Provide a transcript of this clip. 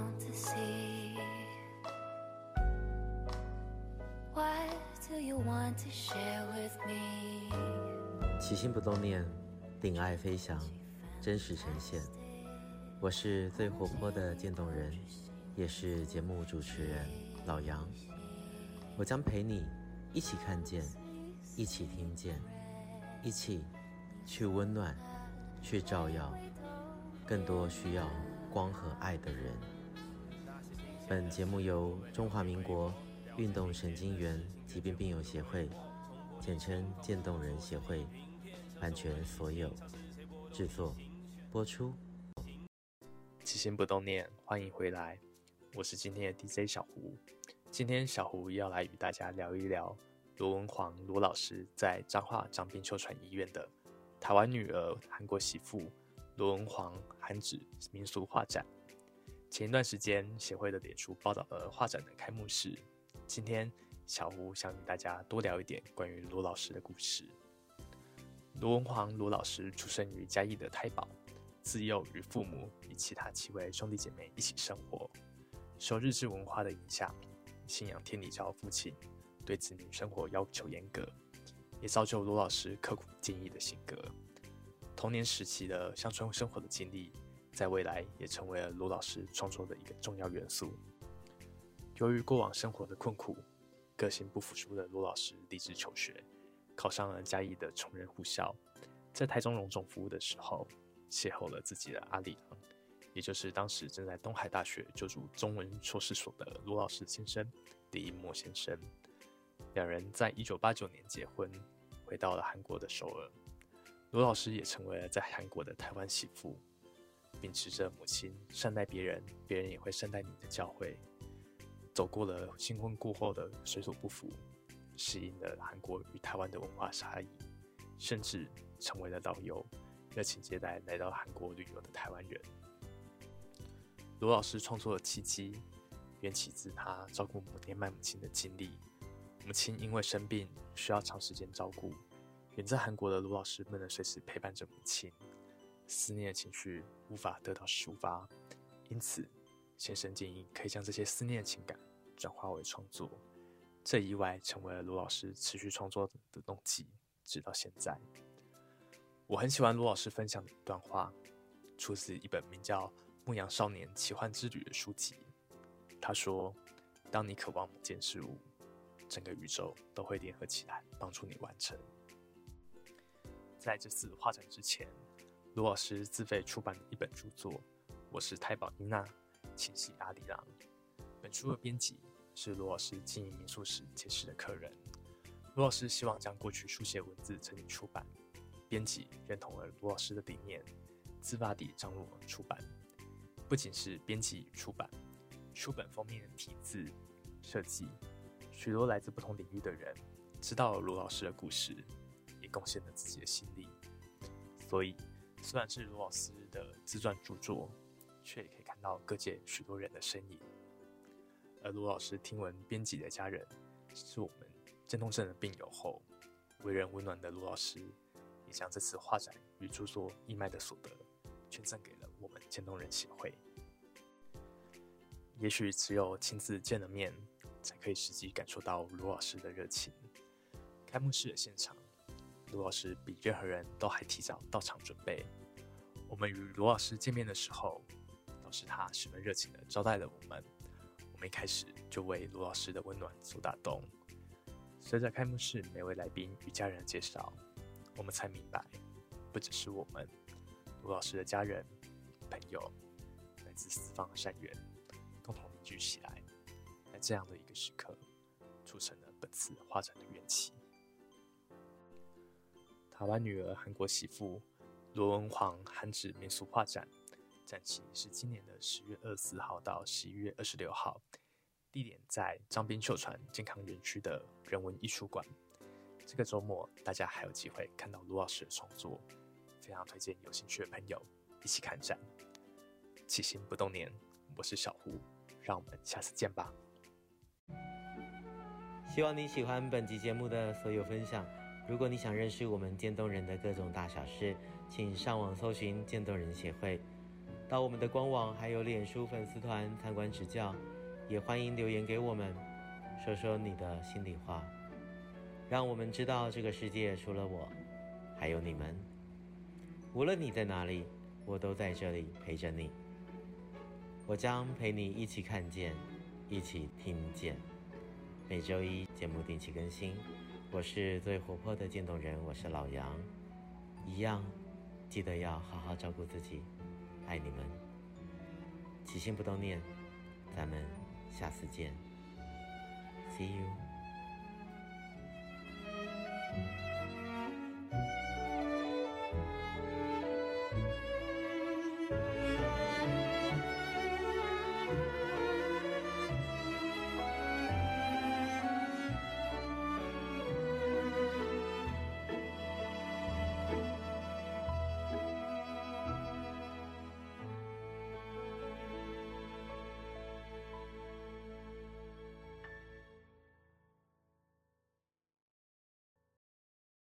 want to see? What do you want to share with me? 起心不动念，顶爱飞翔，真实呈现。我是最活泼的渐冻人，也是节目主持人老杨。我将陪你一起看见，一起听见，一起去温暖，去照耀更多需要光和爱的人。本节目由中华民国运动神经元疾病病友协会，简称渐冻人协会，版权所有，制作播出。起心不动念，欢迎回来，我是今天的 DJ 小胡。今天小胡要来与大家聊一聊罗文煌罗老师在彰化彰滨秋传医院的台湾女儿、韩国媳妇。罗文煌韩纸民俗画展，前一段时间协会的脸书报道了画展的开幕式。今天小胡想与大家多聊一点关于罗老师的故事。罗文煌罗老师出生于嘉义的太保，自幼与父母与其他七位兄弟姐妹一起生活，受日治文化的影响，信仰天理教父亲对子女生活要求严格，也造就罗老师刻苦坚毅的性格。童年时期的乡村生活的经历，在未来也成为了罗老师创作的一个重要元素。由于过往生活的困苦，个性不服输的罗老师立志求学，考上了嘉义的崇仁护校。在台中荣总服务的时候，邂逅了自己的阿里郎，也就是当时正在东海大学就读中文硕士所的罗老师先生李一墨先生。两人在一九八九年结婚，回到了韩国的首尔。罗老师也成为了在韩国的台湾媳妇，秉持着母亲善待别人，别人也会善待你的教诲，走过了新婚过后的水土不服，适应了韩国与台湾的文化差异，甚至成为了导游，热情接待来到韩国旅游的台湾人。罗老师创作的契机，缘起自他照顾母年迈母亲的经历，母亲因为生病需要长时间照顾。远在韩国的罗老师不能随时陪伴着母亲，思念的情绪无法得到抒发，因此先生建议可以将这些思念情感转化为创作。这意外成为了罗老师持续创作的动机，直到现在。我很喜欢罗老师分享的一段话，出自一本名叫《牧羊少年奇幻之旅》的书籍。他说：“当你渴望某件事物，整个宇宙都会联合起来帮助你完成。”在这次画展之前，罗老师自费出版的一本著作《我是太保英娜，请系阿里郎》。本书的编辑是罗老师经营民宿时结识的客人。罗老师希望将过去书写文字整理出版，编辑认同了罗老师的理念，自发地张罗出版。不仅是编辑与出版，书本封面的题字设计，许多来自不同领域的人知道了罗老师的故事。也贡献了自己的心力，所以虽然是卢老师的自传著作，却也可以看到各界许多人的身影。而卢老师听闻编辑的家人是我们渐冻症的病友后，为人温暖的卢老师，也将这次画展与著作义卖的所得，捐赠给了我们渐冻人协会。也许只有亲自见了面，才可以实际感受到卢老师的热情。开幕式的现场。罗老师比任何人都还提早到场准备。我们与罗老师见面的时候，都是他十分热情的招待了我们。我们一开始就为罗老师的温暖所打动。随着开幕式每位来宾与家人的介绍，我们才明白，不只是我们，罗老师的家人、朋友，来自四方的善缘，共同凝聚起来，在这样的一个时刻，促成了本次画展的缘起。台湾女儿、韩国媳妇罗文煌韩纸民俗画展，展期是今年的十月二十四号到十一月二十六号，地点在彰滨秀传健康园区的人文艺术馆。这个周末大家还有机会看到罗老师的创作，非常推荐有兴趣的朋友一起看展。起心不动念，我是小胡，让我们下次见吧。希望你喜欢本集节目的所有分享。如果你想认识我们渐冻人的各种大小事，请上网搜寻渐冻人协会。到我们的官网还有脸书粉丝团参观指教，也欢迎留言给我们，说说你的心里话，让我们知道这个世界除了我，还有你们。无论你在哪里，我都在这里陪着你。我将陪你一起看见，一起听见。每周一节目定期更新。我是最活泼的渐冻人，我是老杨。一样，记得要好好照顾自己。爱你们，起心不动念，咱们下次见，See you。